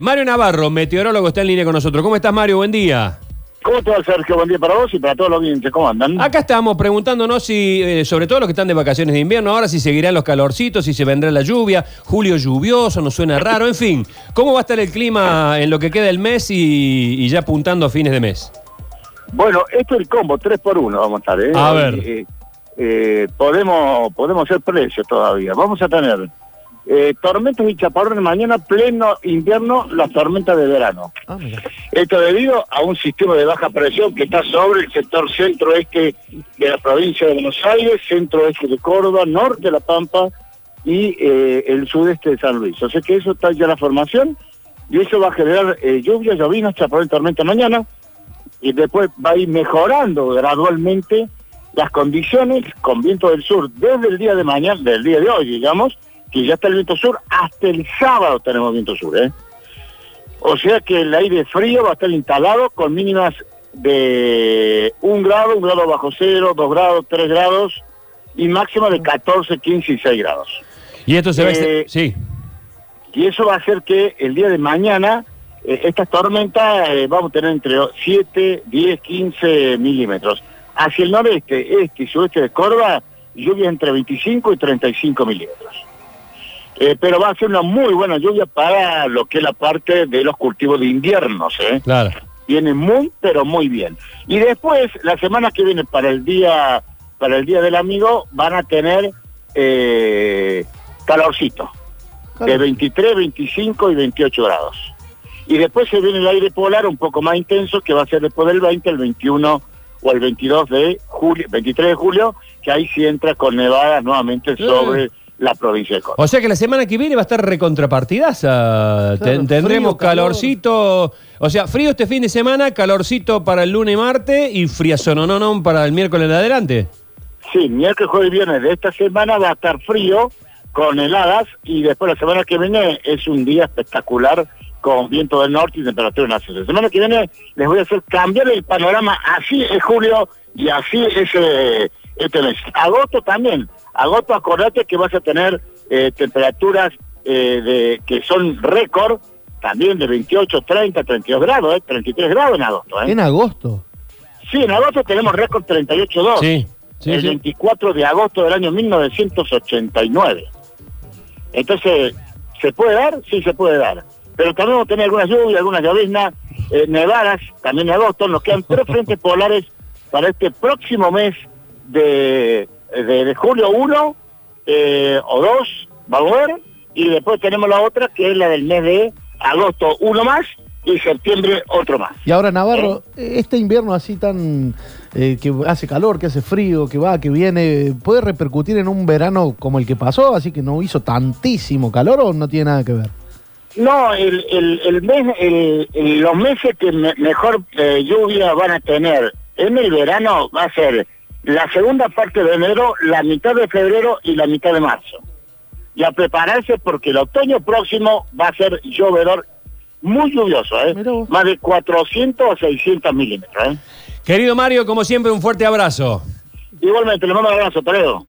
Mario Navarro, meteorólogo, está en línea con nosotros. ¿Cómo estás, Mario? Buen día. ¿Cómo va, Sergio? Buen día para vos y para todos los oyentes. ¿Cómo andan? Acá estamos preguntándonos si, eh, sobre todo los que están de vacaciones de invierno, ahora si seguirán los calorcitos, si se vendrá la lluvia, julio lluvioso, nos suena raro, en fin. ¿Cómo va a estar el clima en lo que queda del mes y, y ya apuntando a fines de mes? Bueno, esto es el combo, 3 por 1 vamos a estar. ¿eh? A ver. Eh, eh, podemos, podemos hacer precios todavía. Vamos a tener eh, tormentas y chaparrones mañana, pleno invierno, las tormentas de verano. Esto debido a un sistema de baja presión que está sobre el sector centro-este de la provincia de Buenos Aires, centro-este de Córdoba, norte de La Pampa y eh, el sudeste de San Luis. O sea que eso está ya la formación y eso va a generar eh, lluvias, llovinas, chaparrones, tormenta mañana y después va a ir mejorando gradualmente las condiciones con viento del sur desde el día de mañana, del día de hoy, digamos, que ya está el viento sur, hasta el sábado tenemos viento sur, ¿eh? O sea que el aire frío va a estar instalado con mínimas de un grado, un grado bajo cero, dos grados, tres grados y máxima de 14, 15 y 6 grados. Y esto se ve... Eh, Sí. Y eso va a hacer que el día de mañana eh, estas tormentas eh, vamos a tener entre 7, 10, 15 milímetros. Hacia el noreste, este y sudeste de Córdoba, lluvia entre 25 y 35 milímetros. Eh, pero va a ser una muy buena lluvia para lo que es la parte de los cultivos de inviernos. ¿eh? Claro. Viene muy, pero muy bien. Y después, la semana que viene, para el día, para el día del amigo, van a tener eh, calorcito de 23, 25 y 28 grados. Y después se viene el aire polar un poco más intenso, que va a ser después del 20, el 21 o el 22 de julio, 23 de julio, que ahí sí entra con nevadas nuevamente sobre la provincia de Córdoba. O sea que la semana que viene va a estar recontrapartidaza. Ten- tendremos frío, calor. calorcito, o sea, frío este fin de semana, calorcito para el lunes y martes y friazonononon para el miércoles en adelante. Sí, miércoles, jueves y viernes de esta semana va a estar frío, con heladas, y después la semana que viene es un día espectacular con viento del norte y temperatura en ascenso. La semana que viene les voy a hacer cambiar el panorama, así es julio y así es eh, este mes. Agosto también, agosto acordate que vas a tener eh, temperaturas eh, de que son récord, también de 28, 30, 32 grados, eh, 33 grados en agosto. Eh. En agosto. Sí, en agosto tenemos récord 38.2 Sí, sí, el sí. 24 de agosto del año 1989. Entonces, ¿se puede dar? Sí, se puede dar. Pero también vamos a tener algunas lluvias, algunas lloviznas, eh, nevadas, también en agosto. Nos quedan tres frentes polares para este próximo mes de, de, de julio 1 eh, o 2, va a ver. Y después tenemos la otra, que es la del mes de agosto, uno más, y septiembre, otro más. Y ahora, Navarro, este invierno así tan. eh, que hace calor, que hace frío, que va, que viene, ¿puede repercutir en un verano como el que pasó? Así que no hizo tantísimo calor o no tiene nada que ver. No, el, el, el mes, el- el- los meses que me- mejor eh, lluvia van a tener en el verano va a ser la segunda parte de enero, la mitad de febrero y la mitad de marzo. Y a prepararse porque el otoño próximo va a ser llovedor muy lluvioso, ¿eh? Más de 400 o 600 milímetros, ¿eh? Querido Mario, como siempre, un fuerte abrazo. Igualmente, le mando un abrazo, Toledo.